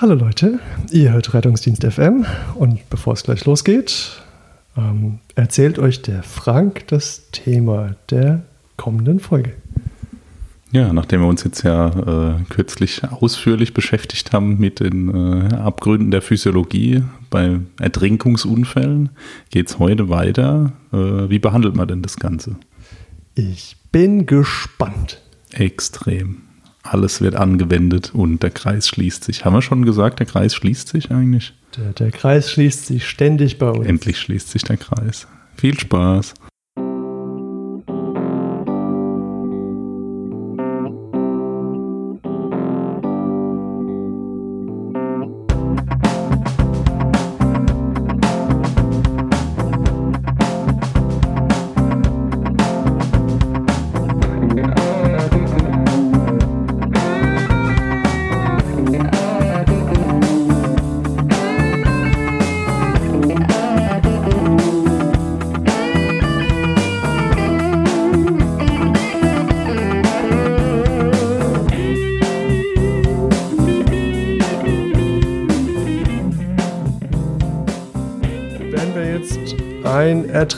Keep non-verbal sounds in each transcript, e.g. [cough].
Hallo Leute, ihr hört Rettungsdienst FM und bevor es gleich losgeht, ähm, erzählt euch der Frank das Thema der kommenden Folge. Ja, nachdem wir uns jetzt ja äh, kürzlich ausführlich beschäftigt haben mit den äh, Abgründen der Physiologie bei Ertrinkungsunfällen, geht es heute weiter. Äh, wie behandelt man denn das Ganze? Ich bin gespannt. Extrem alles wird angewendet und der Kreis schließt sich. Haben wir schon gesagt, der Kreis schließt sich eigentlich? Der, der Kreis schließt sich ständig bei uns. Endlich schließt sich der Kreis. Viel Spaß.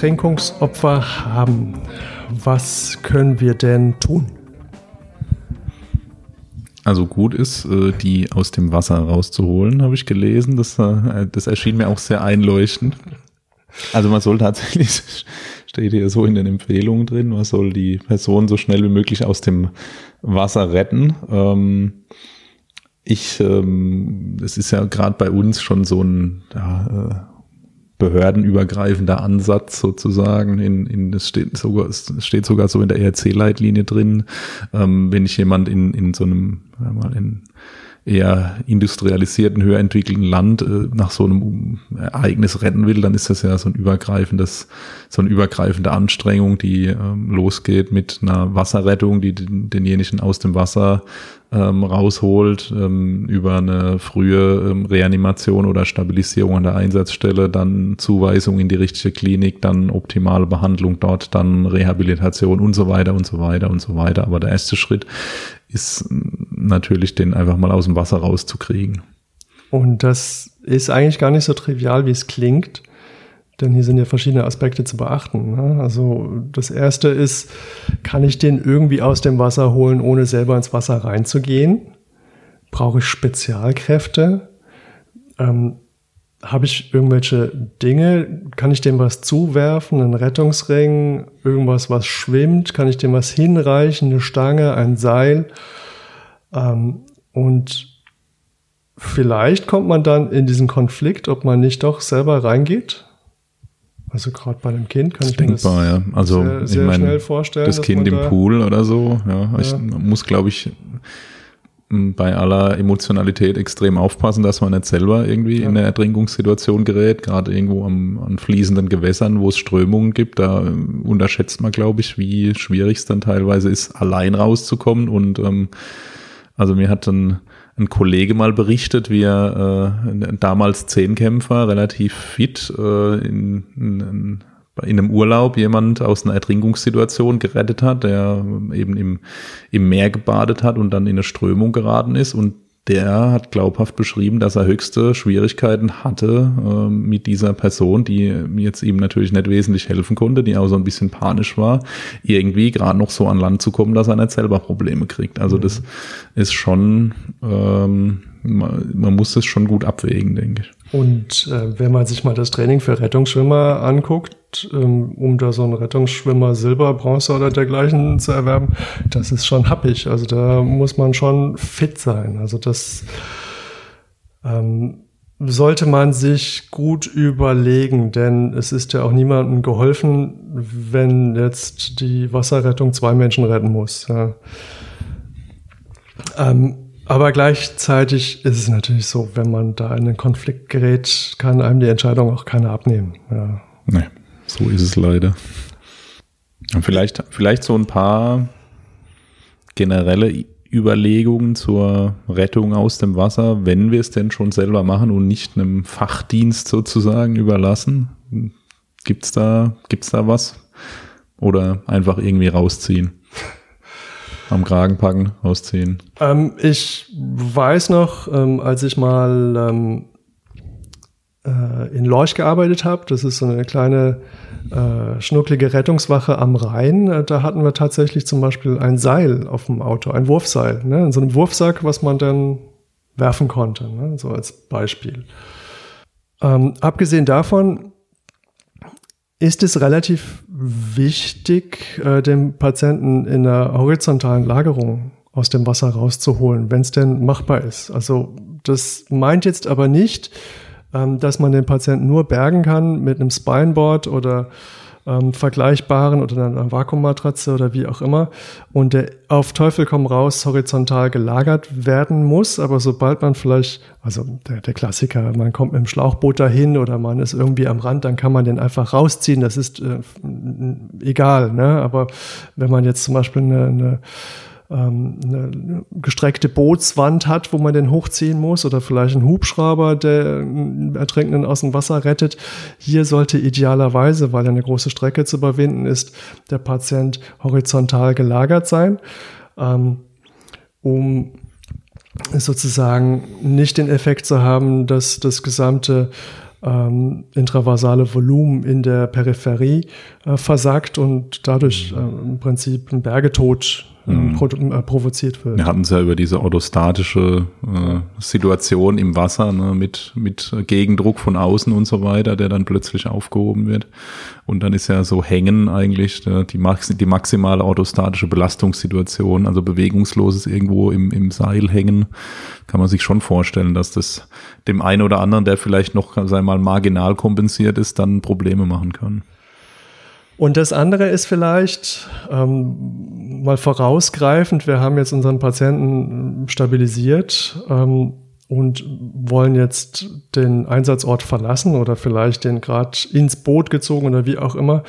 Ertrinkungsopfer haben, was können wir denn tun? Also gut ist, äh, die aus dem Wasser rauszuholen, habe ich gelesen. Das, äh, das erschien mir auch sehr einleuchtend. Also man soll tatsächlich, [laughs] steht hier so in den Empfehlungen drin, man soll die Person so schnell wie möglich aus dem Wasser retten. Ähm, ich, ähm, das ist ja gerade bei uns schon so ein, ja, behördenübergreifender Ansatz sozusagen. In, in das steht sogar, es steht sogar so in der ERC-Leitlinie drin, ähm, wenn ich jemand in, in so einem, mal in eher industrialisierten, höher entwickelten Land äh, nach so einem Ereignis retten will, dann ist das ja so ein übergreifendes, so eine übergreifende Anstrengung, die ähm, losgeht mit einer Wasserrettung, die den, denjenigen aus dem Wasser ähm, rausholt, ähm, über eine frühe Reanimation oder Stabilisierung an der Einsatzstelle, dann Zuweisung in die richtige Klinik, dann optimale Behandlung dort, dann Rehabilitation und so weiter und so weiter und so weiter. Aber der erste Schritt ist natürlich, den einfach mal aus dem Wasser rauszukriegen. Und das ist eigentlich gar nicht so trivial, wie es klingt. Denn hier sind ja verschiedene Aspekte zu beachten. Ne? Also das erste ist, kann ich den irgendwie aus dem Wasser holen, ohne selber ins Wasser reinzugehen? Brauche ich Spezialkräfte? Ähm, Habe ich irgendwelche Dinge? Kann ich dem was zuwerfen? Einen Rettungsring? Irgendwas, was schwimmt? Kann ich dem was hinreichen? Eine Stange? Ein Seil? Ähm, und vielleicht kommt man dann in diesen Konflikt, ob man nicht doch selber reingeht also gerade bei einem Kind kann das ich mir denkbar, das ja. also, sehr, sehr meine, schnell vorstellen. Das Kind im da Pool oder so, ja. ja. Ich muss, glaube ich, bei aller Emotionalität extrem aufpassen, dass man nicht selber irgendwie ja. in eine Ertrinkungssituation gerät, gerade irgendwo am, an fließenden Gewässern, wo es Strömungen gibt. Da äh, unterschätzt man, glaube ich, wie schwierig es dann teilweise ist, allein rauszukommen. Und ähm, also mir hat dann ein Kollege mal berichtet, wie er äh, damals Zehnkämpfer, relativ fit, äh, in, in, in einem Urlaub jemand aus einer Ertrinkungssituation gerettet hat, der eben im, im Meer gebadet hat und dann in eine Strömung geraten ist und der hat glaubhaft beschrieben, dass er höchste Schwierigkeiten hatte äh, mit dieser Person, die jetzt ihm natürlich nicht wesentlich helfen konnte, die auch so ein bisschen panisch war, irgendwie gerade noch so an Land zu kommen, dass er nicht selber Probleme kriegt. Also das ist schon, ähm, man, man muss das schon gut abwägen, denke ich. Und äh, wenn man sich mal das Training für Rettungsschwimmer anguckt, um da so einen Rettungsschwimmer Silber, Bronze oder dergleichen zu erwerben, das ist schon happig. Also da muss man schon fit sein. Also das ähm, sollte man sich gut überlegen, denn es ist ja auch niemandem geholfen, wenn jetzt die Wasserrettung zwei Menschen retten muss. Ja. Ähm, aber gleichzeitig ist es natürlich so, wenn man da in einen Konflikt gerät, kann einem die Entscheidung auch keiner abnehmen. Ja. Nee, so ist es leider. Und vielleicht, vielleicht so ein paar generelle Überlegungen zur Rettung aus dem Wasser, wenn wir es denn schon selber machen und nicht einem Fachdienst sozusagen überlassen. Gibt's da, gibt's da was? Oder einfach irgendwie rausziehen? Am Kragen packen, ausziehen. Ähm, ich weiß noch, ähm, als ich mal ähm, äh, in Lorch gearbeitet habe, das ist so eine kleine äh, schnucklige Rettungswache am Rhein, äh, da hatten wir tatsächlich zum Beispiel ein Seil auf dem Auto, ein Wurfseil, ne? in so einem Wurfsack, was man dann werfen konnte, ne? so als Beispiel. Ähm, abgesehen davon ist es relativ wichtig, äh, den Patienten in einer horizontalen Lagerung aus dem Wasser rauszuholen, wenn es denn machbar ist. Also das meint jetzt aber nicht, ähm, dass man den Patienten nur bergen kann mit einem Spineboard oder ähm, vergleichbaren oder einer Vakuummatratze oder wie auch immer und der auf Teufel komm raus horizontal gelagert werden muss. Aber sobald man vielleicht, also der, der Klassiker, man kommt mit dem Schlauchboot dahin oder man ist irgendwie am Rand, dann kann man den einfach rausziehen. Das ist äh, egal. Ne? Aber wenn man jetzt zum Beispiel eine, eine eine gestreckte Bootswand hat, wo man den hochziehen muss oder vielleicht ein Hubschrauber, der einen Ertrinkenden aus dem Wasser rettet. Hier sollte idealerweise, weil eine große Strecke zu überwinden ist, der Patient horizontal gelagert sein, ähm, um sozusagen nicht den Effekt zu haben, dass das gesamte ähm, intravasale Volumen in der Peripherie äh, versagt und dadurch äh, im Prinzip ein Bergetod mhm. pro, äh, provoziert wird. Wir hatten es ja über diese orthostatische äh, Situation im Wasser ne, mit, mit Gegendruck von außen und so weiter, der dann plötzlich aufgehoben wird. Und dann ist ja so Hängen eigentlich äh, die, Max die maximale orthostatische Belastungssituation, also bewegungsloses irgendwo im, im Seil hängen, kann man sich schon vorstellen, dass das dem einen oder anderen, der vielleicht noch, sei mal, marginal kompensiert ist, dann Probleme machen kann. Und das andere ist vielleicht ähm, mal vorausgreifend, wir haben jetzt unseren Patienten stabilisiert ähm, und wollen jetzt den Einsatzort verlassen oder vielleicht den gerade ins Boot gezogen oder wie auch immer.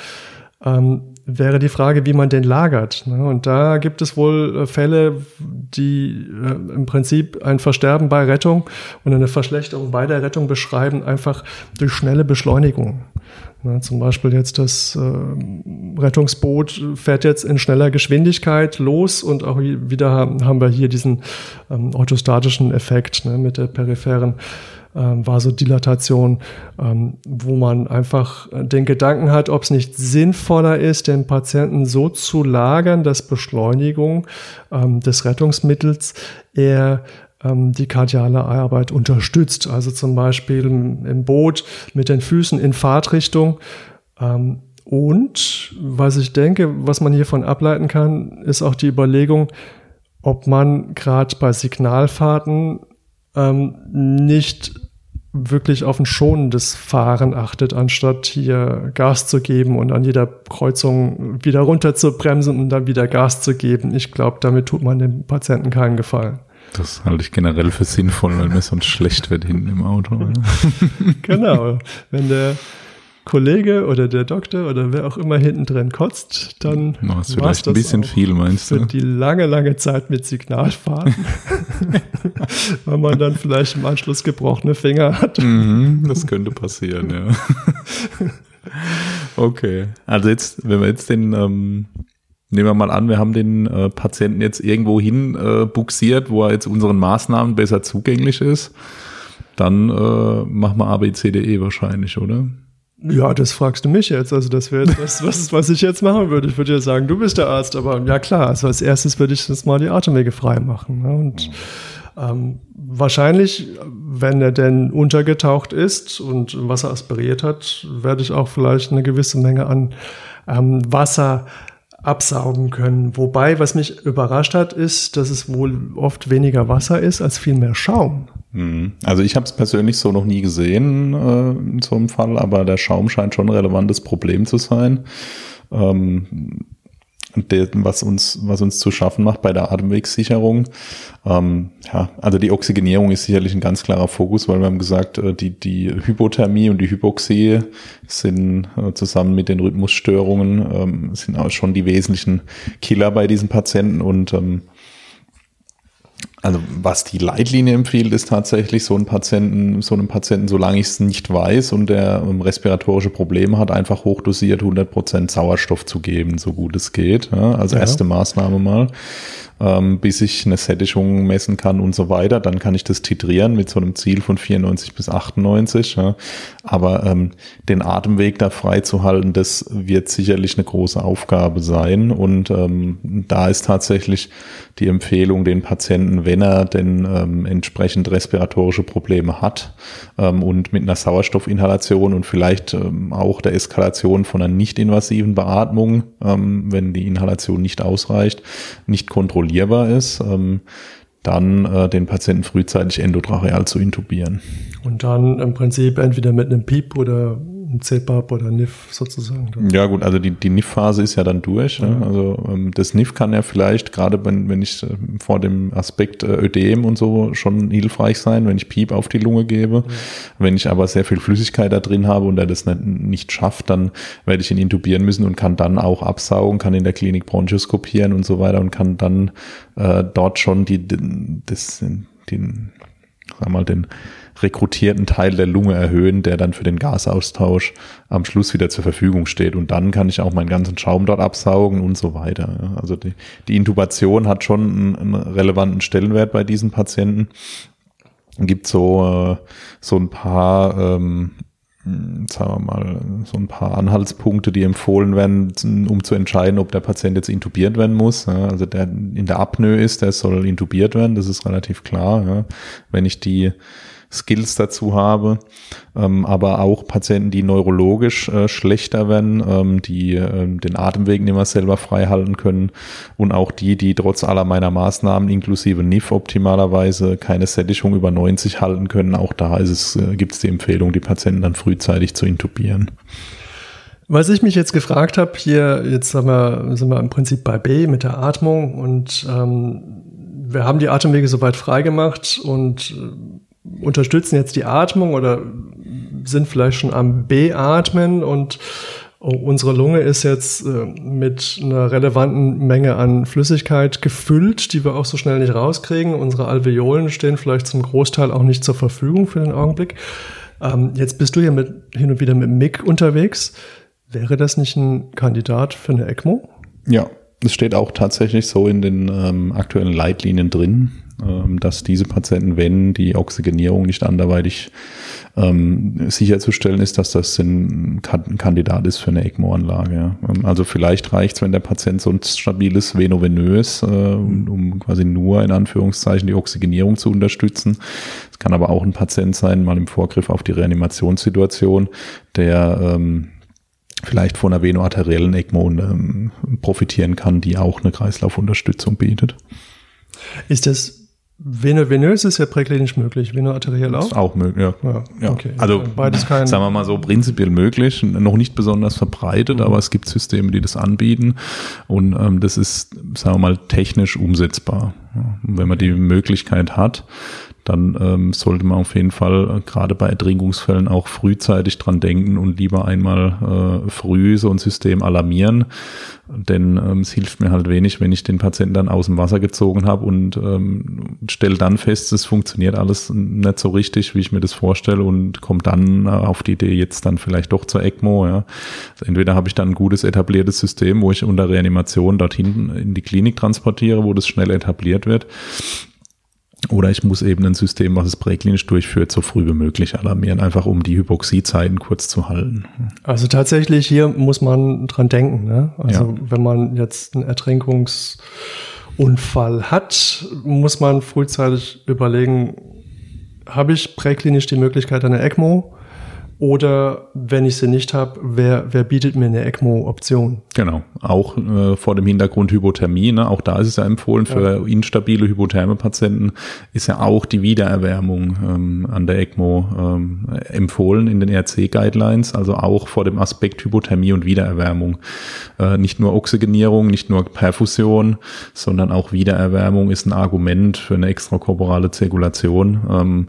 Ähm, wäre die Frage, wie man den lagert. Ne? Und da gibt es wohl äh, Fälle, die äh, im Prinzip ein Versterben bei Rettung und eine Verschlechterung bei der Rettung beschreiben, einfach durch schnelle Beschleunigung. Ne, zum Beispiel jetzt das äh, Rettungsboot fährt jetzt in schneller Geschwindigkeit los und auch wieder haben wir hier diesen ähm, orthostatischen Effekt ne, mit der peripheren ähm, Vasodilatation, ähm, wo man einfach den Gedanken hat, ob es nicht sinnvoller ist, den Patienten so zu lagern, dass Beschleunigung ähm, des Rettungsmittels eher ähm, die kardiale Arbeit unterstützt. Also zum Beispiel im Boot mit den Füßen in Fahrtrichtung. Ähm, und was ich denke, was man hiervon ableiten kann, ist auch die Überlegung, ob man gerade bei Signalfahrten ähm, nicht wirklich auf ein schonendes Fahren achtet, anstatt hier Gas zu geben und an jeder Kreuzung wieder runter zu bremsen und dann wieder Gas zu geben. Ich glaube, damit tut man dem Patienten keinen Gefallen. Das halte ich generell für sinnvoll, weil mir sonst schlecht wird hinten im Auto. [laughs] genau. Wenn der Kollege oder der Doktor oder wer auch immer hinten drin kotzt, dann no, ist vielleicht ein bisschen viel, meinst du? Für die lange, lange Zeit mit Signalfahren, [laughs] weil man dann vielleicht im Anschluss gebrochene Finger hat. Mhm, das könnte passieren, ja. [laughs] okay, also jetzt, wenn wir jetzt den ähm, Nehmen wir mal an, wir haben den äh, Patienten jetzt irgendwo hin äh, buxiert, wo er jetzt unseren Maßnahmen besser zugänglich ist. Dann äh, machen wir ABCDE wahrscheinlich, oder? Ja, das fragst du mich jetzt. Also das wäre das, was, [laughs] was ich jetzt machen würde. Ich würde ja sagen, du bist der Arzt, aber ja klar, also als erstes würde ich jetzt mal die Atemwege frei machen. Ne? Und ähm, wahrscheinlich, wenn er denn untergetaucht ist und Wasser aspiriert hat, werde ich auch vielleicht eine gewisse Menge an ähm, Wasser absaugen können. Wobei, was mich überrascht hat, ist, dass es wohl oft weniger Wasser ist als viel mehr Schaum. Mhm. Also ich habe es persönlich so noch nie gesehen äh, in so einem Fall, aber der Schaum scheint schon ein relevantes Problem zu sein. Ähm, der, was uns, was uns zu schaffen macht bei der Atemwegssicherung. Ähm, ja, also die Oxygenierung ist sicherlich ein ganz klarer Fokus, weil wir haben gesagt, äh, die, die Hypothermie und die Hypoxie sind äh, zusammen mit den Rhythmusstörungen ähm, sind auch schon die wesentlichen Killer bei diesen Patienten und ähm, also was die Leitlinie empfiehlt, ist tatsächlich so einen Patienten, so einem Patienten, solange ich es nicht weiß und der um, respiratorische Probleme hat, einfach hochdosiert 100% Sauerstoff zu geben, so gut es geht. Ja, also ja. erste Maßnahme mal. Ähm, bis ich eine Sättigung messen kann und so weiter. Dann kann ich das titrieren mit so einem Ziel von 94 bis 98. Ja. Aber ähm, den Atemweg da freizuhalten, das wird sicherlich eine große Aufgabe sein. Und ähm, da ist tatsächlich die Empfehlung, den Patienten, wenn er denn ähm, entsprechend respiratorische Probleme hat ähm, und mit einer Sauerstoffinhalation und vielleicht ähm, auch der Eskalation von einer nicht-invasiven Beatmung, ähm, wenn die Inhalation nicht ausreicht, nicht kontrollierbar ist, ähm, dann äh, den Patienten frühzeitig endotracheal zu intubieren. Und dann im Prinzip entweder mit einem Piep oder ein CPAP oder NIF sozusagen. Ja gut, also die, die NIF-Phase ist ja dann durch. Ja. Ne? Also ähm, das NIF kann ja vielleicht, gerade wenn, wenn ich äh, vor dem Aspekt äh, Ödem und so schon hilfreich sein, wenn ich Piep auf die Lunge gebe. Ja. Wenn ich aber sehr viel Flüssigkeit da drin habe und er das nicht, nicht schafft, dann werde ich ihn intubieren müssen und kann dann auch absaugen, kann in der Klinik bronchoskopieren und so weiter und kann dann äh, dort schon die, das, den, sag mal, den rekrutierten Teil der Lunge erhöhen, der dann für den Gasaustausch am Schluss wieder zur Verfügung steht. Und dann kann ich auch meinen ganzen Schaum dort absaugen und so weiter. Also die, die Intubation hat schon einen, einen relevanten Stellenwert bei diesen Patienten. Gibt so, äh, so ein paar ähm, sagen wir mal, so ein paar Anhaltspunkte, die empfohlen werden, um zu entscheiden, ob der Patient jetzt intubiert werden muss. Also der in der Apnoe ist, der soll intubiert werden, das ist relativ klar. Wenn ich die Skills dazu habe, ähm, aber auch Patienten, die neurologisch äh, schlechter werden, ähm, die äh, den Atemweg nicht mehr selber frei halten können und auch die, die trotz aller meiner Maßnahmen inklusive NIF optimalerweise keine Sättigung über 90 halten können. Auch da ist es, äh, gibt es die Empfehlung, die Patienten dann frühzeitig zu intubieren. Was ich mich jetzt gefragt habe, hier, jetzt sind wir, sind wir im Prinzip bei B mit der Atmung und ähm, wir haben die Atemwege soweit freigemacht und äh, unterstützen jetzt die Atmung oder sind vielleicht schon am Beatmen und unsere Lunge ist jetzt äh, mit einer relevanten Menge an Flüssigkeit gefüllt, die wir auch so schnell nicht rauskriegen. Unsere Alveolen stehen vielleicht zum Großteil auch nicht zur Verfügung für den Augenblick. Ähm, jetzt bist du ja mit, hin und wieder mit MIG unterwegs. Wäre das nicht ein Kandidat für eine ECMO? Ja, das steht auch tatsächlich so in den ähm, aktuellen Leitlinien drin. Ähm, dass diese Patienten, wenn die Oxygenierung nicht anderweitig ähm, sicherzustellen ist, dass das ein, Kandidat ist für eine ECMO-Anlage. Ja. Ähm, also vielleicht reicht es, wenn der Patient so ein stabiles Venovenös, äh, um quasi nur in Anführungszeichen die Oxygenierung zu unterstützen. Es kann aber auch ein Patient sein, mal im Vorgriff auf die Reanimationssituation, der ähm, vielleicht von einer venoarteriellen ECMO ähm, profitieren kann, die auch eine Kreislaufunterstützung bietet. Ist das Veno venös ist ja präklinisch möglich, venoarteriell auch? Ist auch möglich, ja. ja, ja. Okay. Also, beides kein sagen wir mal so, prinzipiell möglich, noch nicht besonders verbreitet, mhm. aber es gibt Systeme, die das anbieten und ähm, das ist, sagen wir mal, technisch umsetzbar. Ja. Wenn man die Möglichkeit hat, dann ähm, sollte man auf jeden Fall äh, gerade bei Ertrinkungsfällen auch frühzeitig dran denken und lieber einmal äh, früh so ein System alarmieren. Denn ähm, es hilft mir halt wenig, wenn ich den Patienten dann aus dem Wasser gezogen habe und ähm, stelle dann fest, es funktioniert alles nicht so richtig, wie ich mir das vorstelle und komme dann äh, auf die Idee, jetzt dann vielleicht doch zur ECMO. Ja. Entweder habe ich dann ein gutes etabliertes System, wo ich unter Reanimation dorthin in die Klinik transportiere, wo das schnell etabliert wird oder ich muss eben ein System, was es präklinisch durchführt, so früh wie möglich alarmieren, einfach um die Hypoxiezeiten kurz zu halten. Also tatsächlich hier muss man dran denken. Ne? Also ja. wenn man jetzt einen Ertrinkungsunfall hat, muss man frühzeitig überlegen, habe ich präklinisch die Möglichkeit einer ECMO? Oder wenn ich sie nicht habe, wer, wer bietet mir eine ECMO-Option? Genau, auch äh, vor dem Hintergrund Hypothermie, ne? auch da ist es ja empfohlen für ja. instabile hypotherme Patienten, ist ja auch die Wiedererwärmung ähm, an der ECMO ähm, empfohlen in den ERC-Guidelines, also auch vor dem Aspekt Hypothermie und Wiedererwärmung. Äh, nicht nur Oxygenierung, nicht nur Perfusion, sondern auch Wiedererwärmung ist ein Argument für eine extrakorporale Zirkulation. Ähm,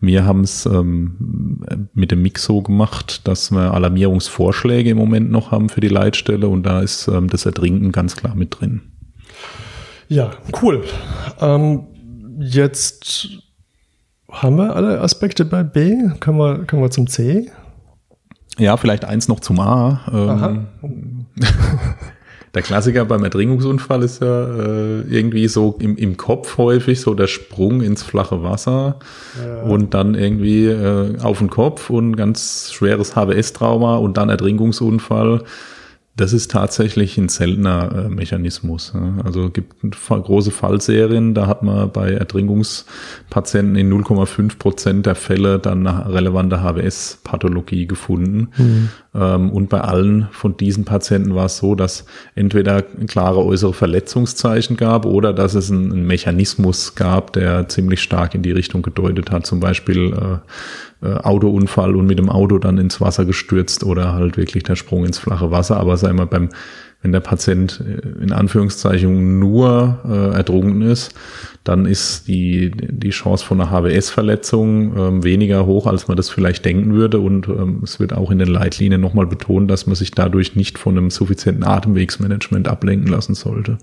wir haben es ähm, mit dem Mix so gemacht, dass wir Alarmierungsvorschläge im Moment noch haben für die Leitstelle und da ist ähm, das Ertrinken ganz klar mit drin. Ja, cool. Ähm, jetzt haben wir alle Aspekte bei B. Können wir, können wir zum C? Ja, vielleicht eins noch zum A. Ähm, [laughs] Der Klassiker beim Ertrinkungsunfall ist ja äh, irgendwie so im, im Kopf häufig so der Sprung ins flache Wasser ja. und dann irgendwie äh, auf den Kopf und ganz schweres HWS-Trauma und dann Ertrinkungsunfall. Das ist tatsächlich ein seltener äh, Mechanismus. Ja. Also gibt große Fallserien, da hat man bei Ertrinkungspatienten in 0,5 Prozent der Fälle dann eine relevante HWS-Pathologie gefunden. Mhm. Ähm, und bei allen von diesen Patienten war es so, dass entweder klare äußere Verletzungszeichen gab oder dass es einen, Mechanismus gab, der ziemlich stark in die Richtung gedeutet hat. Zum Beispiel äh, äh, Autounfall und mit dem Auto dann ins Wasser gestürzt oder halt wirklich der Sprung ins flache Wasser. Aber sei mal beim wenn der Patient äh, in Anführungszeichen nur äh, ertrunken ist, dann ist die, die Chance von einer HWS-Verletzung ähm, weniger hoch, als man das vielleicht denken würde. Und ähm, es wird auch in den Leitlinien nochmal betont, dass man sich dadurch nicht von einem suffizienten Atemwegsmanagement ablenken lassen sollte.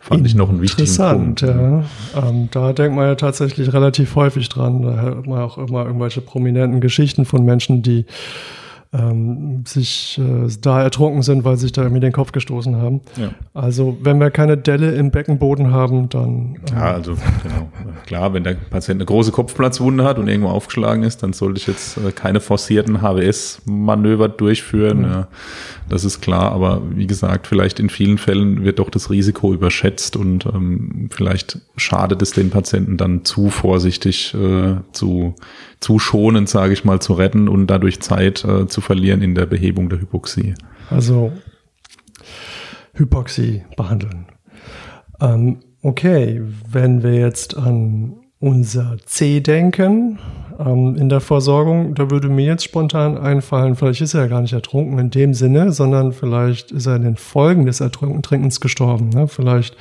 Fand ich noch einen wichtigen Punkt. Ja. Ähm, da denkt man ja tatsächlich relativ häufig dran. Da hört man auch immer irgendwelche prominenten Geschichten von Menschen, die ähm, sich äh, da ertrunken sind, weil sie sich da irgendwie den Kopf gestoßen haben. Ja. Also wenn wir keine Delle im Beckenboden haben, dann. Ähm, ja, also genau. Klar, wenn der Patient eine große Kopfplatzwunde hat und irgendwo aufgeschlagen ist, dann sollte ich jetzt äh, keine forcierten HWS-Manöver durchführen. Mhm. Ja, das ist klar, aber wie gesagt, vielleicht in vielen Fällen wird doch das Risiko überschätzt und ähm, vielleicht schadet es den Patienten dann zu vorsichtig äh, zu zu schonend, sage ich mal, zu retten und dadurch Zeit äh, zu verlieren in der Behebung der Hypoxie. Also Hypoxie behandeln. Ähm, okay, wenn wir jetzt an unser C denken ähm, in der Versorgung, da würde mir jetzt spontan einfallen, vielleicht ist er ja gar nicht ertrunken in dem Sinne, sondern vielleicht ist er in den Folgen des Ertrinkens gestorben. Ne? Vielleicht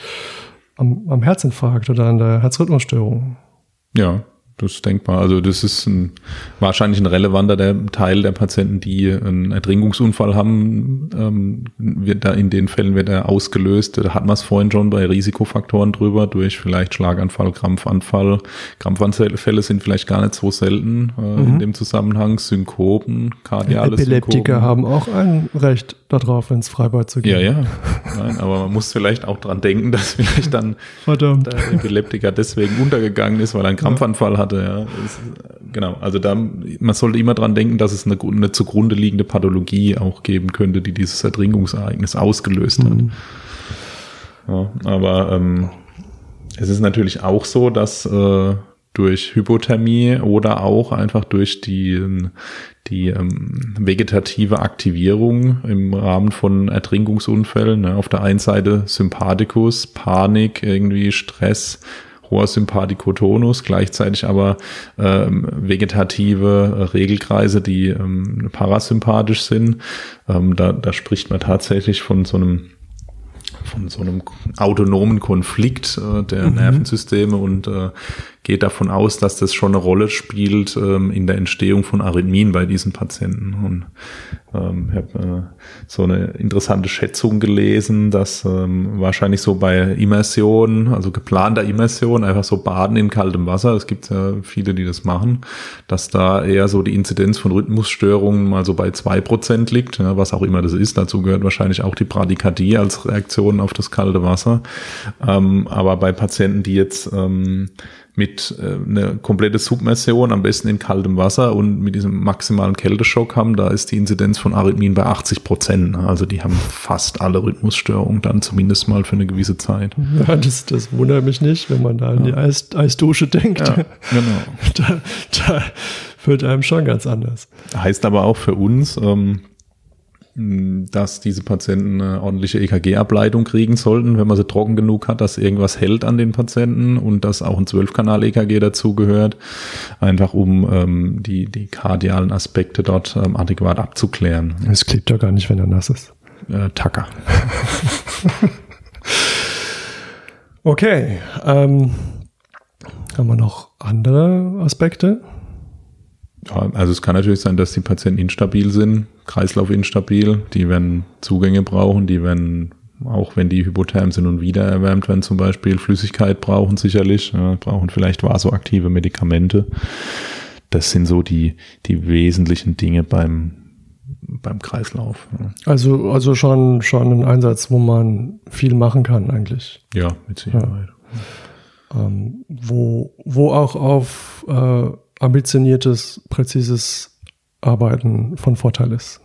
am, am Herzinfarkt oder an der Herzrhythmusstörung. Ja, das ist denkbar. Also das ist ein, wahrscheinlich ein relevanter der Teil der Patienten, die einen Ertrinkungsunfall haben. Ähm, wird da in den Fällen wird er ausgelöst. Da hat man es vorhin schon bei Risikofaktoren drüber, durch vielleicht Schlaganfall, Krampfanfall. Krampfanfälle sind vielleicht gar nicht so selten äh, mhm. in dem Zusammenhang. Synkopen, kardiale Epileptiker Synkopen. haben auch ein Recht darauf, ins Freibad zu gehen. Ja, ja. Nein, aber man muss vielleicht auch dran denken, dass vielleicht dann [laughs] Verdammt. der Epileptiker deswegen untergegangen ist, weil er einen Krampfanfall ja. Hatte. Ja. Das, genau. Also da, man sollte immer dran denken, dass es eine, eine zugrunde liegende Pathologie auch geben könnte, die dieses Ertrinkungsereignis ausgelöst hat. Mhm. Ja, aber ähm, es ist natürlich auch so, dass äh, durch Hypothermie oder auch einfach durch die, die ähm, vegetative Aktivierung im Rahmen von Ertrinkungsunfällen. Ne? Auf der einen Seite Sympathikus, Panik, irgendwie Stress, hoher Sympathikotonus, gleichzeitig aber ähm, vegetative Regelkreise, die ähm, parasympathisch sind. Ähm, da, da spricht man tatsächlich von so einem von so einem autonomen Konflikt äh, der mhm. Nervensysteme und äh, geht davon aus, dass das schon eine Rolle spielt ähm, in der Entstehung von Arrhythmien bei diesen Patienten. Und ähm, ich habe äh, so eine interessante Schätzung gelesen, dass ähm, wahrscheinlich so bei Immersion, also geplanter Immersion, einfach so Baden in kaltem Wasser, es gibt ja viele, die das machen, dass da eher so die Inzidenz von Rhythmusstörungen mal so bei zwei Prozent liegt, ja, was auch immer das ist. Dazu gehört wahrscheinlich auch die Bradykardie als Reaktion auf das kalte Wasser. Ähm, aber bei Patienten, die jetzt ähm, mit äh, eine komplette Submersion, am besten in kaltem Wasser und mit diesem maximalen Kälteschock haben, da ist die Inzidenz von Arrhythmien bei 80 Prozent. Also die haben fast alle Rhythmusstörungen dann zumindest mal für eine gewisse Zeit. [laughs] Ja, das, das wundert mich nicht, wenn man da an die Eis, Eisdusche denkt. Ja, genau. [laughs] da, da wird einem schon ganz anders. Heißt aber auch für uns, ähm, dass diese Patienten eine ordentliche EKG-Ableitung kriegen sollten, wenn man sie trocken genug hat, dass irgendwas hält an den Patienten und dass auch ein Zwölfkanal-EKG dazugehört, einfach um ähm, die, die kardialen Aspekte dort ähm, adäquat abzuklären. Es klebt ja gar nicht, wenn er nass ist. Äh, Tacker. [laughs] okay. Ähm, haben wir noch andere Aspekte? Ja, also es kann natürlich sein, dass die Patienten instabil sind, Kreislauf instabil, die werden Zugänge brauchen, die werden auch wenn die hypotherm sind und wieder erwärmt werden, zum Beispiel Flüssigkeit brauchen sicherlich, ja, brauchen vielleicht vasoaktive Medikamente. Das sind so die, die wesentlichen Dinge beim, beim Kreislauf. Also, also schon, schon ein Einsatz, wo man viel machen kann eigentlich. Ja, mit Sicherheit. Ja. Ähm, wo, wo auch auf äh, ambitioniertes, präzises Arbeiten von Vorteil ist.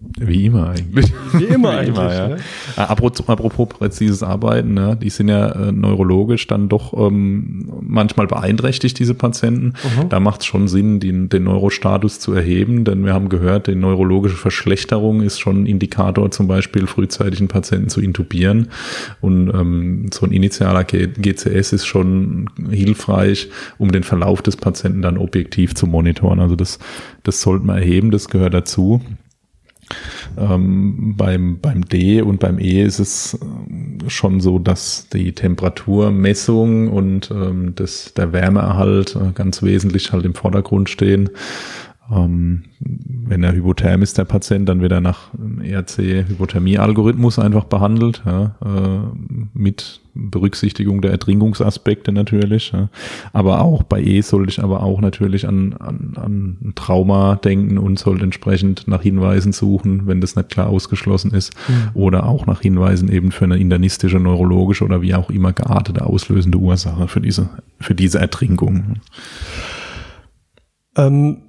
Wie immer eigentlich. Wie immer [laughs] eigentlich. immer, ja. ne? Apropos, apropos präzises Arbeiten, ne? die sind ja äh, neurologisch dann doch ähm, manchmal beeinträchtigt, diese Patienten. Mhm. Da macht es schon Sinn, den, den Neurostatus zu erheben, denn wir haben gehört, die neurologische Verschlechterung ist schon ein Indikator, zum Beispiel frühzeitig einen Patienten zu intubieren. Und ähm, so ein initialer GCS ist schon hilfreich, um den Verlauf des Patienten dann objektiv zu monitoren. Also das, das sollten wir erheben, das gehört dazu. Ähm, beim, beim D und beim E ist es äh, schon so, dass die Temperaturmessung und ähm, das, der Wärmeerhalt äh, ganz wesentlich halt im Vordergrund stehen. Ähm, wenn er hypotherm ist, der Patient, dann wird er nach ERC-Hypothermie-Algorithmus einfach behandelt, ja, äh, mit Berücksichtigung der Ertrinkungsaspekte natürlich. Ja. Aber auch bei E sollte ich aber auch natürlich an, an, an Trauma denken und sollte entsprechend nach Hinweisen suchen, wenn das nicht klar ausgeschlossen ist. Mhm. Oder auch nach Hinweisen eben für eine internistische, neurologische oder wie auch immer geartete auslösende Ursache für diese, für diese Ertrinkung. Ähm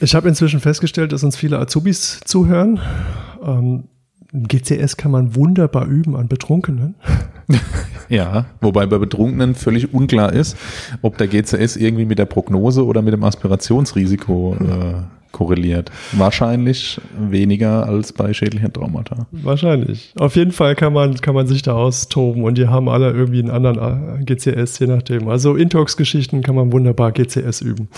ich habe inzwischen festgestellt, dass uns viele Azubis zuhören. Ähm, GCS kann man wunderbar üben an Betrunkenen. [laughs] Ja, wobei bei Betrunkenen völlig unklar ist, ob der GCS irgendwie mit der Prognose oder mit dem Aspirationsrisiko äh, korreliert. Wahrscheinlich weniger als bei schädlichen Traumata. Wahrscheinlich. Auf jeden Fall kann man, kann man sich da austoben und die haben alle irgendwie einen anderen äh, GCS, je nachdem. Also Intox-Geschichten kann man wunderbar GCS üben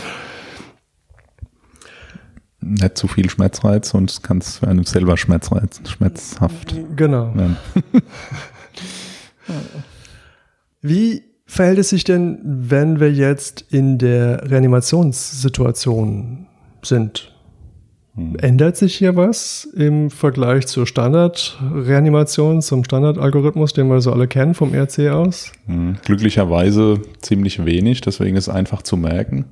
nicht zu viel Schmerzreiz und kann es für einen selber Schmerzreiz, schmerzhaft. Genau. [laughs] Wie verhält es sich denn, wenn wir jetzt in der Reanimationssituation sind? Hm. Ändert sich hier was im Vergleich zur Standardreanimation, zum Standardalgorithmus, den wir so alle kennen vom RC aus? Hm. Glücklicherweise ziemlich wenig, deswegen ist einfach zu merken.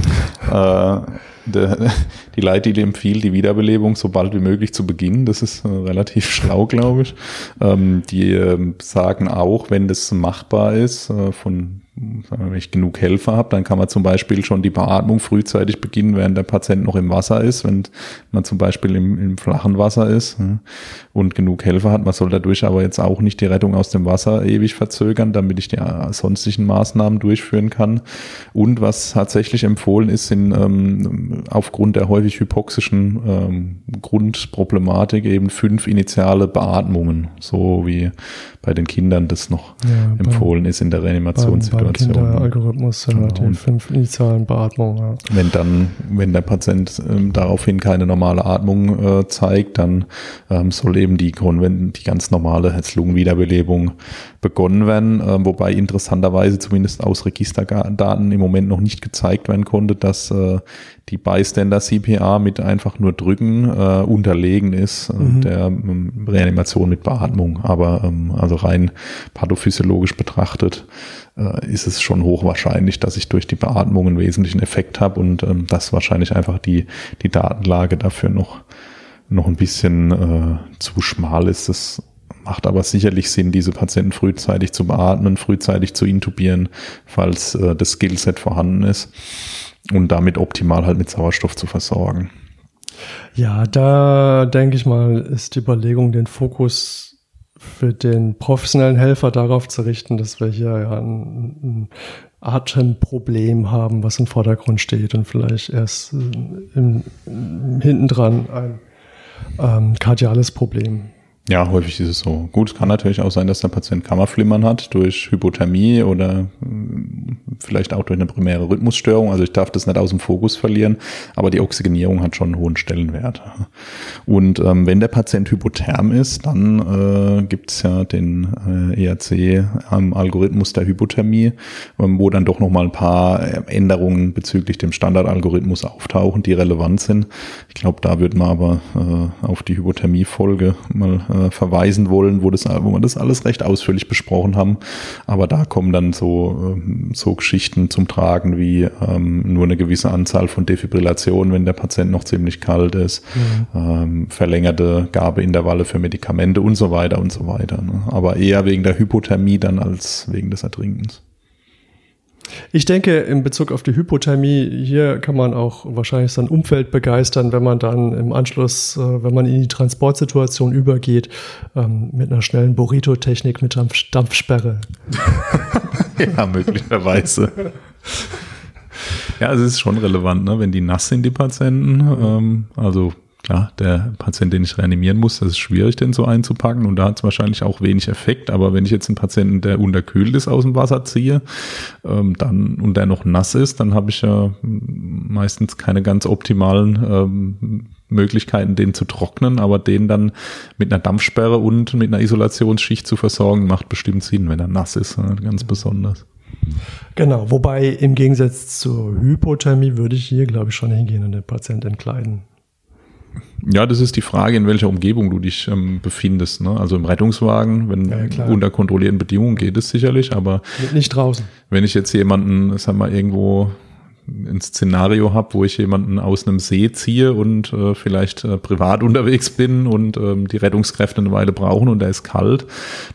[laughs] äh, der, die Leitlinie empfiehlt, die Wiederbelebung so bald wie möglich zu beginnen. Das ist äh, relativ [laughs] schlau, glaube ich. Ähm, die äh, sagen auch, wenn das machbar ist, äh, von wenn ich genug Helfer habe, dann kann man zum Beispiel schon die Beatmung frühzeitig beginnen, während der Patient noch im Wasser ist, wenn man zum Beispiel im, im flachen Wasser ist hm, und genug Helfer hat. Man soll dadurch aber jetzt auch nicht die Rettung aus dem Wasser ewig verzögern, damit ich die äh, sonstigen Maßnahmen durchführen kann. Und was tatsächlich empfohlen ist, sind ähm, aufgrund der häufig hypoxischen ähm, Grundproblematik eben fünf initiale Beatmungen, so wie bei den Kindern das noch ja, empfohlen ist in der Reanimationssituation. Beim Kinderalgorithmus genau. die fünf initialen Beatmungen. Ja. Wenn dann, wenn der Patient ähm, daraufhin keine normale Atmung äh, zeigt, dann ähm, soll eben die, wenn die ganz normale Herz-Lungen-Wiederbelebung begonnen werden, äh, wobei interessanterweise zumindest aus Registerdaten im Moment noch nicht gezeigt werden konnte, dass äh, die Bystander CPA mit einfach nur Drücken äh, unterlegen ist äh, mhm. der ähm, Reanimation mit Beatmung. Aber ähm, also rein pathophysiologisch betrachtet äh, ist es schon hochwahrscheinlich, dass ich durch die Beatmung einen wesentlichen Effekt habe und ähm, das wahrscheinlich einfach die, die Datenlage dafür noch, noch ein bisschen äh, zu schmal ist. Das macht aber sicherlich Sinn, diese Patienten frühzeitig zu beatmen, frühzeitig zu intubieren, falls äh, das Skillset vorhanden ist und damit optimal halt mit Sauerstoff zu versorgen. Ja, da denke ich mal, ist die Überlegung, den Fokus für den professionellen Helfer darauf zu richten, dass wir hier ja ein, ein Atemproblem haben, was im Vordergrund steht und vielleicht erst äh, im, im, hintendran ein ähm, kardiales Problem. Ja, häufig ist es so. Gut, es kann natürlich auch sein, dass der Patient Kammerflimmern hat durch Hypothermie oder hm, vielleicht auch durch eine primäre Rhythmusstörung. Also ich darf das nicht aus dem Fokus verlieren, aber die Oxygenierung hat schon einen hohen Stellenwert. Und ähm, wenn der Patient hypotherm ist, dann äh, gibt es ja den äh, ERC-Algorithmus der Hypothermie, ähm, wo dann doch nochmal ein paar Änderungen bezüglich dem Standardalgorithmus auftauchen, die relevant sind. Ich glaube, da wird man aber äh, auf die Hypothermie-Folge mal äh, äh, verweisen wollen, wo, das, wo wir das alles recht ausführlich besprochen haben. Aber da kommen dann so, ähm, so Geschichten zum Tragen wie ähm, nur eine gewisse Anzahl von Defibrillationen, wenn der Patient noch ziemlich kalt ist, mhm. ähm, verlängerte Gabeintervalle für Medikamente und so weiter und so weiter. Ne? Aber eher wegen der Hypothermie dann als wegen des Ertrinkens. Ich denke, in Bezug auf die Hypothermie, hier kann man auch wahrscheinlich sein Umfeld begeistern, wenn man dann im Anschluss, äh, wenn man in die Transportsituation übergeht, ähm, mit einer schnellen Burrito-Technik mit Dampf Dampfsperre. [laughs] ja, möglicherweise. Ja, es ist schon relevant, ne? wenn die nass sind, die Patienten. Ähm, also klar, der Patient, den ich reanimieren muss, das ist schwierig, den so einzupacken und da hat es wahrscheinlich auch wenig Effekt. Aber wenn ich jetzt einen Patienten, der unterkühlt ist, aus dem Wasser ziehe, ähm, dann und der noch nass ist, dann habe ich ja meistens keine ganz optimalen ähm, Möglichkeiten, den zu trocknen, aber den dann mit einer Dampfsperre und mit einer Isolationsschicht zu versorgen, macht bestimmt Sinn, wenn er nass ist, ne? ganz besonders. Genau, wobei im Gegensatz zur Hypothermie würde ich hier, glaube ich, schon hingehen und den Patienten entkleiden. Ja, das ist die Frage, in welcher Umgebung du dich ähm, befindest. Ne? Also im Rettungswagen, wenn ja, unter kontrollierten Bedingungen geht es sicherlich, aber nicht draußen. Wenn ich jetzt jemanden, sag mal, irgendwo ein Szenario habe, wo ich jemanden aus einem See ziehe und äh, vielleicht äh, privat unterwegs bin und ähm, die Rettungskräfte eine Weile brauchen und er ist kalt,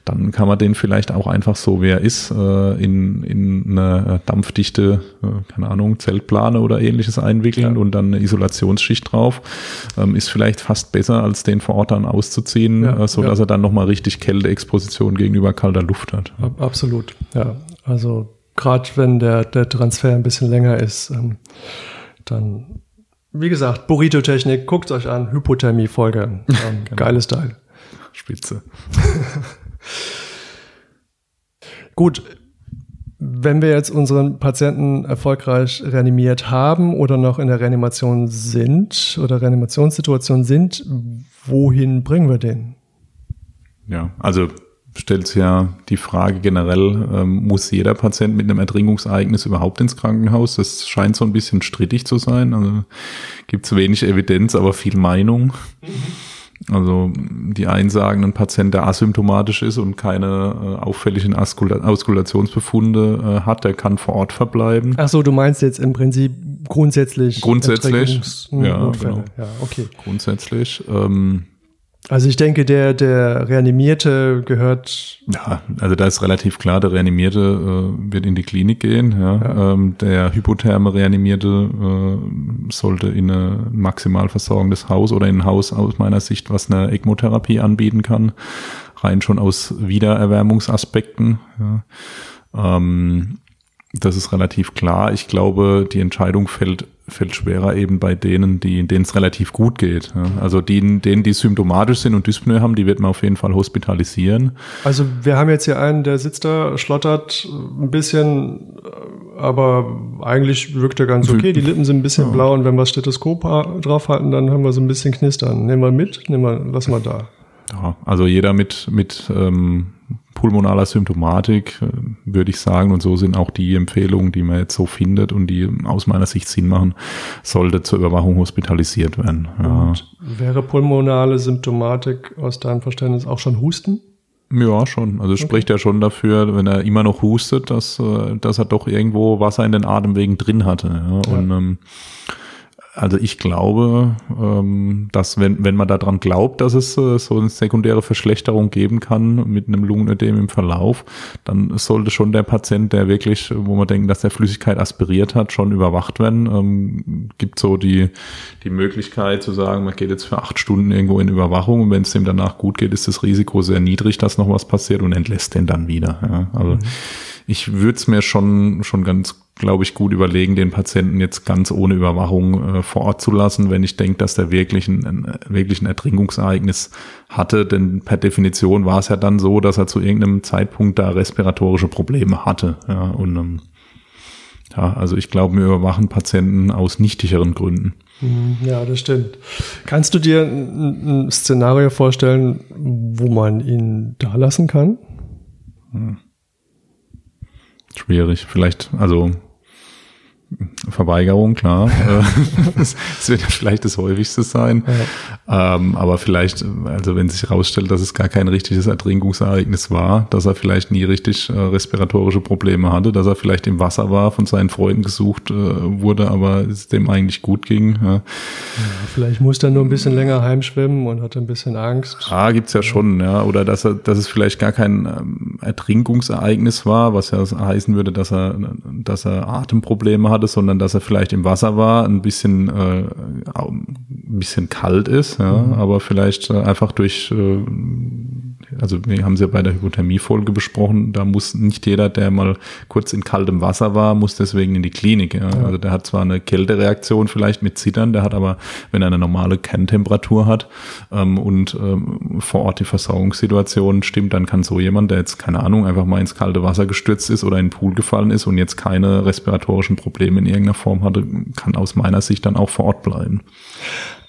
dann kann man den vielleicht auch einfach so, wie er ist, äh, in, in eine dampfdichte, äh, keine Ahnung, Zeltplane oder ähnliches einwickeln ja. und dann eine Isolationsschicht drauf. Ähm, ist vielleicht fast besser, als den vor Ort dann auszuziehen, ja, äh, so ja. dass er dann nochmal richtig Kälteexposition gegenüber kalter Luft hat. Absolut, ja. Also gerade wenn der, der Transfer ein bisschen länger ist, ähm, dann, wie gesagt, Burrito-Technik, guckt euch an, Hypothermie-Folge, ähm, [laughs] genau. geiles Teil. Spitze. [laughs] Gut, wenn wir jetzt unseren Patienten erfolgreich reanimiert haben oder noch in der Reanimation sind oder Reanimationssituation sind, wohin bringen wir den? Ja, also stellt sich ja die Frage generell, ähm, muss jeder Patient mit einem Ertrinkungsereignis überhaupt ins Krankenhaus? Das scheint so ein bisschen strittig zu sein. Also gibt es wenig Evidenz, aber viel Meinung. Also die einen sagen, ein Patient, der asymptomatisch ist und keine äh, auffälligen Auskula Auskulationsbefunde äh, hat, der kann vor Ort verbleiben. Ach so, du meinst jetzt im Prinzip grundsätzlich Grundsätzlich, ja, genau. ja, okay. Grundsätzlich. Ähm, also ich denke, der, der Reanimierte gehört. Ja, also da ist relativ klar, der Reanimierte äh, wird in die Klinik gehen. Ja. ja. Ähm, der hypotherme Reanimierte äh, sollte in ein maximal versorgendes Haus oder in ein Haus aus meiner Sicht, was eine ECMO-Therapie anbieten kann, rein schon aus Wiedererwärmungsaspekten. Ja. Ähm, das ist relativ klar. Ich glaube, die Entscheidung fällt, fällt schwerer eben bei denen, die, denen es relativ gut geht. Also denen, denen, die symptomatisch sind und Dyspnoe haben, die wird man auf jeden Fall hospitalisieren. Also wir haben jetzt hier einen, der sitzt da, schlottert ein bisschen, aber eigentlich wirkt er ganz okay. Die Lippen sind ein bisschen ja. blau und wenn wir das Stethoskop draufhalten, dann haben wir so ein bisschen Knistern. Nehmen wir mit, nehmen wir, lassen wir da. Ja, also jeder mit, mit ähm, pulmonaler Symptomatik, äh, würde ich sagen, und so sind auch die Empfehlungen, die man jetzt so findet und die aus meiner Sicht Sinn machen, sollte zur Überwachung hospitalisiert werden. Ja. wäre pulmonale Symptomatik aus deinem Verständnis auch schon Husten? Ja, schon. Also es okay. spricht ja schon dafür, wenn er immer noch hustet, dass, äh, dass er doch irgendwo Wasser in den Atemwegen drin hatte. Ja. Und ja. Ähm, also ich glaube, ähm, dass wenn, wenn man daran glaubt, dass es äh, so eine sekundäre Verschlechterung geben kann mit einem Lungenödem im Verlauf, dann sollte schon der Patient, der wirklich, wo man denkt, dass der Flüssigkeit aspiriert hat, schon überwacht werden. Ähm, gibt so die, die Möglichkeit zu sagen, man geht jetzt für acht Stunden irgendwo in Überwachung und wenn es dem danach gut geht, ist das Risiko sehr niedrig, dass noch was passiert und entlässt den dann wieder. Ja, also mhm. ich würde es mir schon, schon ganz glaube ich, gut überlegen, den Patienten jetzt ganz ohne Überwachung äh, vor Ort zu lassen, wenn ich denke, dass der wirklich ein, ein, wirklich ein Ertrinkungsereignis hatte. Denn per Definition war es ja dann so, dass er zu irgendeinem Zeitpunkt da respiratorische Probleme hatte. Ja, und ähm, ja, also ich glaube, wir überwachen Patienten aus nichtigeren Gründen. Mhm, ja, das stimmt. Kannst du dir ein, ein Szenario vorstellen, wo man ihn da lassen kann? Hm. Schwierig. Vielleicht, also Verweigerung, klar. [laughs] Es wird vielleicht das häufigste sein. Ja. Ähm, aber vielleicht, also wenn sich herausstellt, dass es gar kein richtiges Ertrinkungsereignis war, dass er vielleicht nie richtig äh, respiratorische Probleme hatte, dass er vielleicht im Wasser war, von seinen Freunden gesucht äh, wurde, aber es dem eigentlich gut ging. Ja. Ja, vielleicht musste er nur ein bisschen länger heimschwimmen und hatte ein bisschen Angst. Ah, gibt's ja schon, ja. Oder dass er, dass es vielleicht gar kein ähm, Ertrinkungsereignis war, was ja heißen würde, dass er, dass er Atemprobleme hatte, sondern dass er vielleicht im Wasser war, ein bisschen, äh, ein bisschen kalt ist, ja, mhm. aber vielleicht äh, einfach durch äh, also wir haben es ja bei der Hypothermie-Folge besprochen, da muss nicht jeder, der mal kurz in kaltem Wasser war, muss deswegen in die Klinik. Ja. ja. Also der hat zwar eine Kältereaktion vielleicht mit Zittern, der hat aber, wenn er eine normale Kerntemperatur hat ähm, und ähm, vor Ort die Versorgungssituation stimmt, dann kann so jemand, der jetzt, keine Ahnung, einfach mal ins kalte Wasser gestürzt ist oder in den Pool gefallen ist und jetzt keine respiratorischen Probleme in irgendeiner Form hatte, kann aus meiner Sicht dann auch vor Ort bleiben.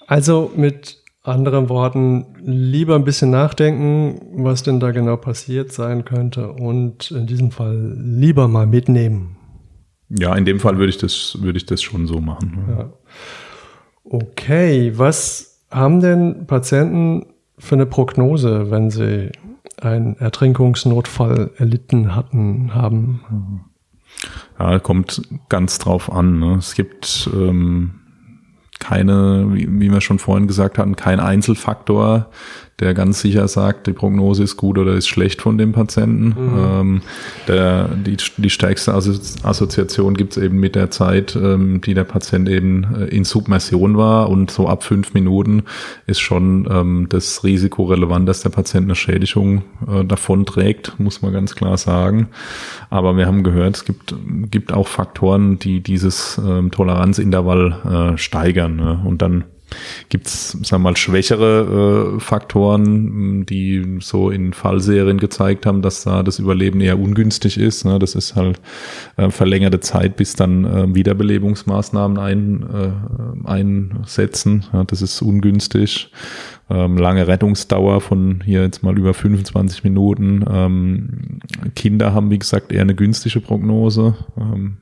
Also mit anderen Worten, lieber ein bisschen nachdenken, was denn da genau passiert sein könnte und in diesem Fall lieber mal mitnehmen. Ja, in dem Fall würde ich das, würde ich das schon so machen. Ja. Okay, was haben denn Patienten für eine Prognose, wenn sie einen Ertrinkungsnotfall erlitten hatten, haben? Ja, kommt ganz drauf an. Ne? Es gibt ähm, keine, wie, wie wir schon vorhin gesagt hatten, kein Einzelfaktor, der ganz sicher sagt, die Prognose ist gut oder ist schlecht von dem Patienten. Mhm. Ähm, der, die, die stärkste Assoziation gibt es eben mit der Zeit, ähm, die der Patient eben äh, in Submersion war und so ab fünf Minuten ist schon ähm, das Risiko relevant, dass der Patient eine Schädigung äh, davon trägt, muss man ganz klar sagen. Aber wir haben gehört, es gibt, gibt auch Faktoren, die dieses ähm, Toleranzintervall äh, steigern. Ne? Und dann Gibt's, sagen wir mal, schwächere äh, Faktoren, die so in Fallserien gezeigt haben, dass da das Überleben eher ungünstig ist. Ne? Das ist halt äh, verlängerte Zeit, bis dann äh, Wiederbelebungsmaßnahmen ein, äh, einsetzen. Ja, das ist ungünstig. Ähm, lange Rettungsdauer von hier jetzt mal über 25 Minuten. Ähm, Kinder haben, wie gesagt, eher eine günstige Prognose. Ähm,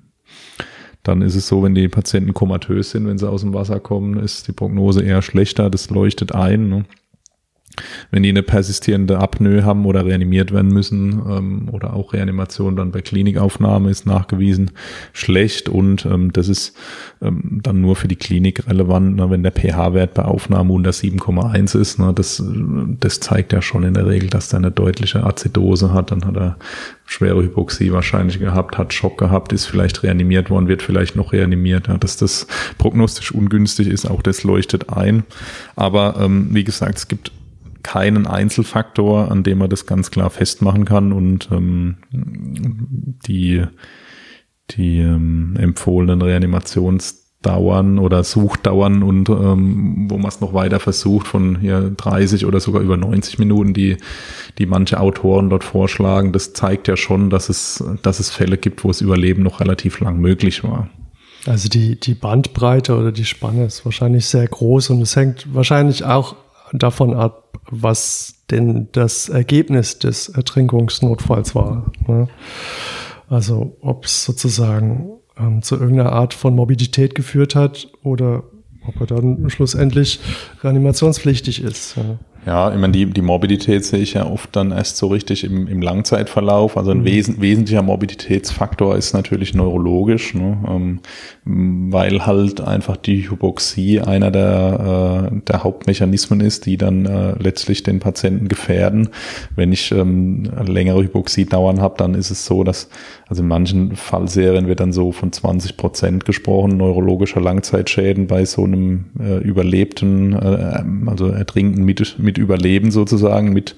dann ist es so, wenn die Patienten komatös sind, wenn sie aus dem Wasser kommen, ist die Prognose eher schlechter. Das leuchtet ein. Ne? Wenn die eine persistierende Apnoe haben oder reanimiert werden müssen ähm, oder auch Reanimation dann bei Klinikaufnahme ist nachgewiesen schlecht und ähm, das ist ähm, dann nur für die Klinik relevant, ne, wenn der pH-Wert bei Aufnahme unter 7,1 ist. Ne, das, das zeigt ja schon in der Regel, dass er eine deutliche Azidose hat. Dann hat er schwere Hypoxie wahrscheinlich gehabt, hat Schock gehabt, ist vielleicht reanimiert worden, wird vielleicht noch reanimiert. Ja, dass das prognostisch ungünstig ist, auch das leuchtet ein. Aber ähm, wie gesagt, es gibt keinen Einzelfaktor, an dem man das ganz klar festmachen kann und ähm, die, die ähm, empfohlenen Reanimationsdauern oder Suchdauern und ähm, wo man es noch weiter versucht von hier 30 oder sogar über 90 Minuten, die, die manche Autoren dort vorschlagen, das zeigt ja schon, dass es, dass es Fälle gibt, wo es Überleben noch relativ lang möglich war. Also die, die Bandbreite oder die Spanne ist wahrscheinlich sehr groß und es hängt wahrscheinlich auch davon ab, was denn das Ergebnis des Ertrinkungsnotfalls war. Ne? Also ob es sozusagen ähm, zu irgendeiner Art von Morbidität geführt hat oder ob er dann schlussendlich reanimationspflichtig ist. Ja. Ja, ich meine, die, die Morbidität sehe ich ja oft dann erst so richtig im, im Langzeitverlauf. Also ein mhm. wes wesentlicher Morbiditätsfaktor ist natürlich neurologisch, ne? ähm, weil halt einfach die Hypoxie einer der, äh, der Hauptmechanismen ist, die dann äh, letztlich den Patienten gefährden. Wenn ich ähm, längere Hypoxiedauern habe, dann ist es so, dass also in manchen Fallserien wird dann so von 20 Prozent gesprochen, neurologischer Langzeitschäden bei so einem äh, überlebten, äh, also Ertrinken mit, mit Überleben sozusagen, mit,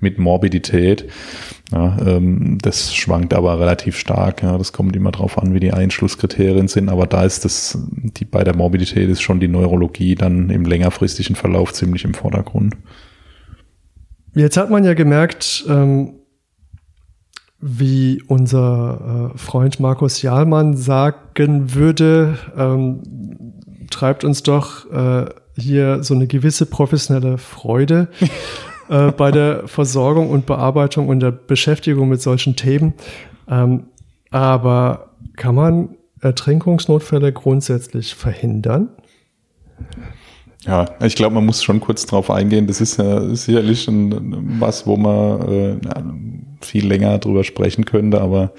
mit Morbidität. Ja, ähm, das schwankt aber relativ stark. Ja, das kommt immer drauf an, wie die Einschlusskriterien sind. Aber da ist das, die, bei der Morbidität ist schon die Neurologie dann im längerfristigen Verlauf ziemlich im Vordergrund. Jetzt hat man ja gemerkt, ähm, wie unser äh, Freund Markus Jahlmann sagen würde, ähm, treibt uns doch äh, hier so eine gewisse professionelle Freude [laughs] äh, bei der Versorgung und Bearbeitung und der Beschäftigung mit solchen Themen. Ähm, aber kann man Ertrinkungsnotfälle grundsätzlich verhindern? Ja, ich glaube, man muss schon kurz drauf eingehen. Das ist ja sicherlich ein, was, wo man äh, viel länger drüber sprechen könnte, aber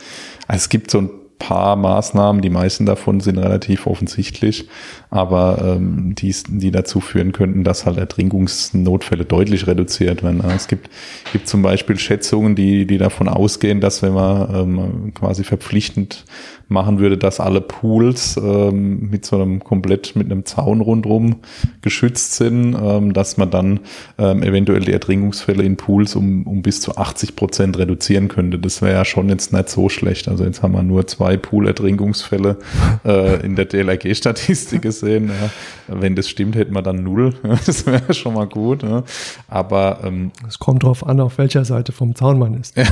es gibt so ein paar Maßnahmen, die meisten davon sind relativ offensichtlich, aber ähm, die, die dazu führen könnten, dass halt Ertrinkungsnotfälle deutlich reduziert werden. Es gibt, gibt zum Beispiel Schätzungen, die, die davon ausgehen, dass wenn man ähm, quasi verpflichtend machen würde, dass alle Pools ähm, mit so einem komplett mit einem Zaun rundrum geschützt sind, ähm, dass man dann ähm, eventuell die Ertrinkungsfälle in Pools um, um bis zu 80 Prozent reduzieren könnte. Das wäre ja schon jetzt nicht so schlecht. Also jetzt haben wir nur zwei Pool-Ertrinkungsfälle [laughs] äh, in der DLRG-Statistik gesehen. Ja. Wenn das stimmt, hätten wir dann null. [laughs] das wäre schon mal gut. Ja. Aber ähm, es kommt drauf an, auf welcher Seite vom Zaun man ist. [laughs]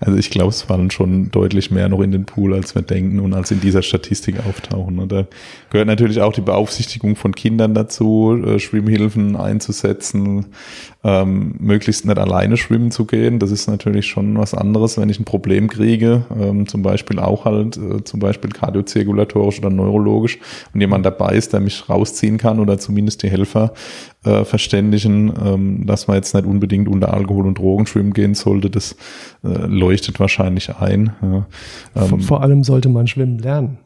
Also ich glaube, es fallen schon deutlich mehr noch in den Pool, als wir denken und als in dieser Statistik auftauchen. Und da gehört natürlich auch die Beaufsichtigung von Kindern dazu, äh, Schwimmhilfen einzusetzen, ähm, möglichst nicht alleine schwimmen zu gehen. Das ist natürlich schon was anderes, wenn ich ein Problem kriege, ähm, zum Beispiel auch halt, äh, zum Beispiel kardiozirkulatorisch oder neurologisch und jemand dabei ist, der mich rausziehen kann oder zumindest die Helfer äh, verständigen, ähm, dass man jetzt nicht unbedingt unter Alkohol und Drogen schwimmen gehen sollte, das äh, leuchtet wahrscheinlich ein. Ja. Ähm, vor allem sollte man schwimmen lernen.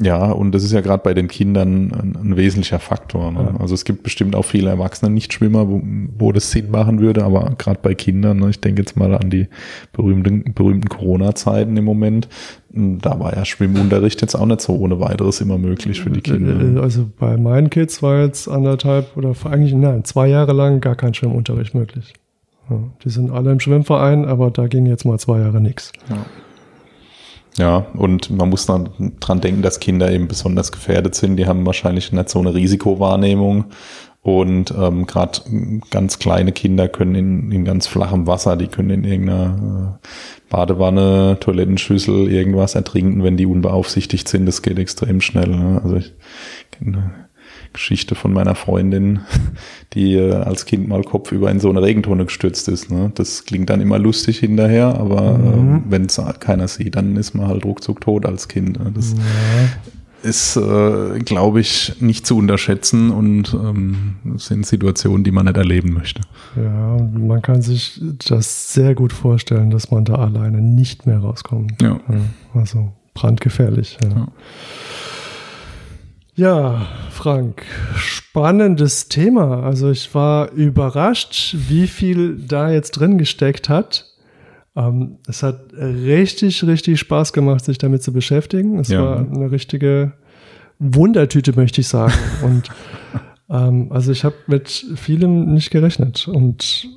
Ja, und das ist ja gerade bei den Kindern ein, ein wesentlicher Faktor. Ne? Ja. Also es gibt bestimmt auch viele Erwachsene Nichtschwimmer, wo, wo das Sinn machen würde, aber gerade bei Kindern, ne, ich denke jetzt mal an die berühmten, berühmten Corona-Zeiten im Moment, da war ja Schwimmunterricht jetzt auch nicht so ohne weiteres immer möglich für die Kinder. Äh, also bei meinen Kids war jetzt anderthalb oder eigentlich, nein, zwei Jahre lang gar kein Schwimmunterricht möglich. Ja, die sind alle im Schwimmverein, aber da ging jetzt mal zwei Jahre nichts. Ja. Ja, und man muss dann dran denken, dass Kinder eben besonders gefährdet sind. Die haben wahrscheinlich nicht so eine Risikowahrnehmung. Und ähm, gerade ganz kleine Kinder können in, in ganz flachem Wasser, die können in irgendeiner äh, Badewanne, Toilettenschüssel, irgendwas ertrinken, wenn die unbeaufsichtigt sind. Das geht extrem schnell. Ne? Also ich kenne Geschichte von meiner Freundin, [laughs] die äh, als Kind mal kopfüber in so eine Regentonne gestürzt ist. Ne? Das klingt dann immer lustig hinterher, aber mhm. äh, wenn es keiner sieht, dann ist man halt ruckzuck tot als Kind. Ne? Das ja. ist, äh, glaube ich, nicht zu unterschätzen und ähm, sind Situationen, die man nicht erleben möchte. Ja, man kann sich das sehr gut vorstellen, dass man da alleine nicht mehr rauskommt. Ja. ja also brandgefährlich. ja. ja. Ja, Frank, spannendes Thema. Also ich war überrascht, wie viel da jetzt drin gesteckt hat. Ähm, es hat richtig, richtig Spaß gemacht, sich damit zu beschäftigen. Es ja. war eine richtige Wundertüte, möchte ich sagen. [laughs] Und ähm, also ich habe mit vielem nicht gerechnet und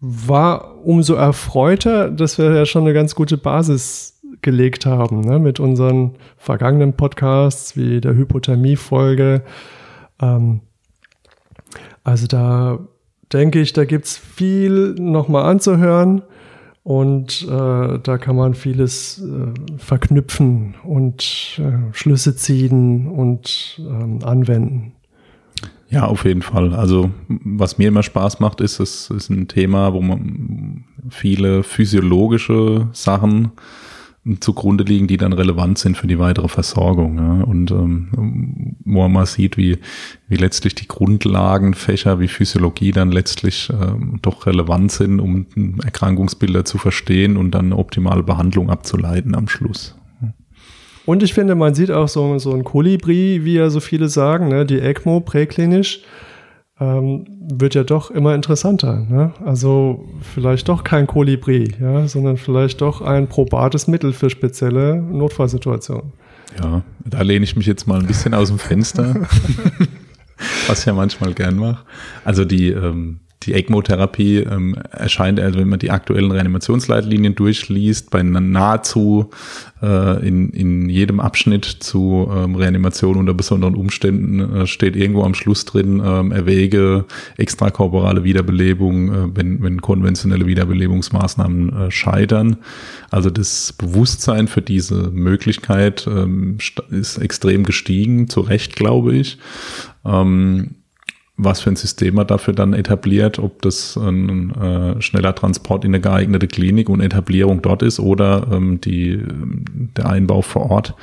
war umso erfreuter, dass wir ja schon eine ganz gute Basis gelegt haben, ne, mit unseren vergangenen Podcasts wie der Hypothermie-Folge. Ähm, also da denke ich, da gibt es viel nochmal anzuhören und äh, da kann man vieles äh, verknüpfen und äh, Schlüsse ziehen und ähm, anwenden. Ja, auf jeden Fall. Also was mir immer Spaß macht, ist, es ist ein Thema, wo man viele physiologische Sachen zugrunde liegen, die dann relevant sind für die weitere Versorgung. Ja. Und ähm, wo man mal sieht, wie, wie letztlich die Grundlagenfächer wie Physiologie dann letztlich ähm, doch relevant sind, um Erkrankungsbilder zu verstehen und dann optimale Behandlung abzuleiten am Schluss. Und ich finde, man sieht auch so, so ein Kolibri, wie ja so viele sagen, ne, die ECMO präklinisch ähm, wird ja doch immer interessanter. Ne? Also vielleicht doch kein Kolibri, ja, sondern vielleicht doch ein probates Mittel für spezielle Notfallsituationen. Ja, da lehne ich mich jetzt mal ein bisschen aus dem Fenster, [laughs] was ich ja manchmal gern mache. Also die ähm, die ECMO-Therapie ähm, erscheint, also wenn man die aktuellen Reanimationsleitlinien durchliest, bei nahezu äh, in, in jedem Abschnitt zu ähm, Reanimation unter besonderen Umständen äh, steht irgendwo am Schluss drin, ähm, erwäge extrakorporale Wiederbelebung, äh, wenn, wenn konventionelle Wiederbelebungsmaßnahmen äh, scheitern. Also das Bewusstsein für diese Möglichkeit ähm, ist extrem gestiegen, zu Recht, glaube ich. Ähm, was für ein System man dafür dann etabliert, ob das ein äh, schneller Transport in eine geeignete Klinik und Etablierung dort ist oder ähm, die, der Einbau vor Ort.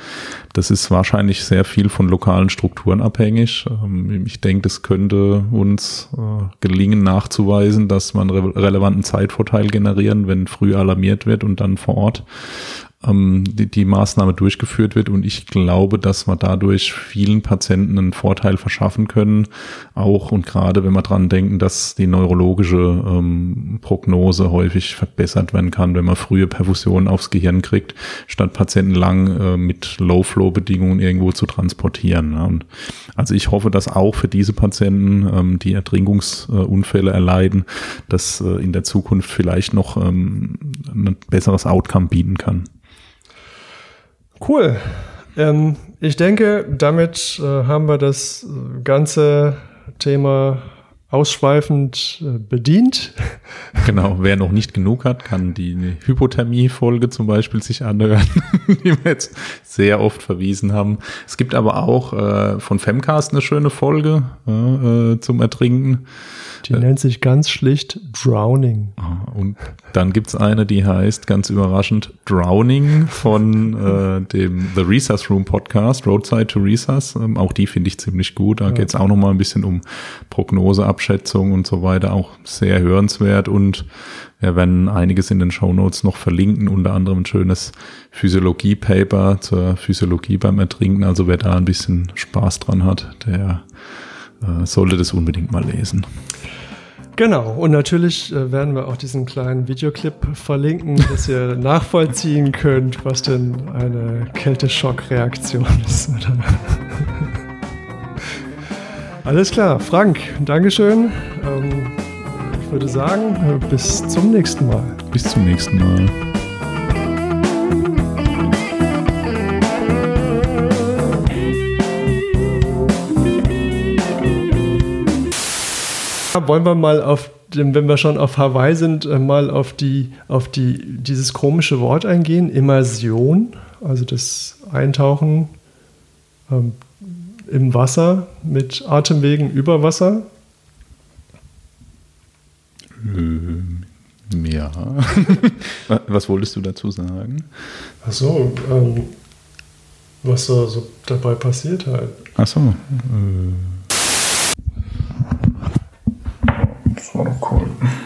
Das ist wahrscheinlich sehr viel von lokalen Strukturen abhängig. Ähm, ich denke, das könnte uns äh, gelingen nachzuweisen, dass man re relevanten Zeitvorteil generieren, wenn früh alarmiert wird und dann vor Ort ähm, die, die Maßnahme durchgeführt wird. Und ich glaube, dass wir dadurch vielen Patienten einen Vorteil verschaffen können. Auch und gerade wenn wir dran denken, dass die neurologische ähm, Prognose häufig verbessert werden kann, wenn man frühe Perfusionen aufs Gehirn kriegt, statt Patienten lang äh, mit Low-Flow-Bedingungen irgendwo zu transportieren. Ja. Und also ich hoffe, dass auch für diese Patienten, ähm, die Ertrinkungsunfälle erleiden, das äh, in der Zukunft vielleicht noch ähm, ein besseres Outcome bieten kann. Cool. Ähm, ich denke, damit äh, haben wir das ganze Thema ausschweifend äh, bedient. [laughs] Genau, wer noch nicht genug hat, kann die Hypothermie-Folge zum Beispiel sich anhören, [laughs] die wir jetzt sehr oft verwiesen haben. Es gibt aber auch äh, von Femcast eine schöne Folge äh, zum Ertrinken. Die äh, nennt sich ganz schlicht Drowning. Ah, und dann gibt's eine, die heißt ganz überraschend Drowning von äh, dem The Recess Room Podcast, Roadside to Recess. Ähm, auch die finde ich ziemlich gut. Da ja. geht's auch nochmal ein bisschen um Prognoseabschätzung und so weiter. Auch sehr hörenswert und wir werden einiges in den Show Notes noch verlinken, unter anderem ein schönes Physiologie-Paper zur Physiologie beim Ertrinken. Also wer da ein bisschen Spaß dran hat, der äh, sollte das unbedingt mal lesen. Genau, und natürlich äh, werden wir auch diesen kleinen Videoclip verlinken, dass ihr [laughs] nachvollziehen könnt, was denn eine Kälteschockreaktion ist. Alles klar, Frank, Dankeschön. Ähm, ich würde sagen, äh, bis zum nächsten Mal. Bis zum nächsten Mal. Wollen wir mal auf dem, wenn wir schon auf Hawaii sind, äh, mal auf die, auf die, dieses komische Wort eingehen, Immersion, also das Eintauchen ähm, im Wasser mit Atemwegen über Wasser. Ähm, ja. [laughs] was wolltest du dazu sagen? Ach so, ähm, was da so dabei passiert halt. Ach so. Äh. What a cool.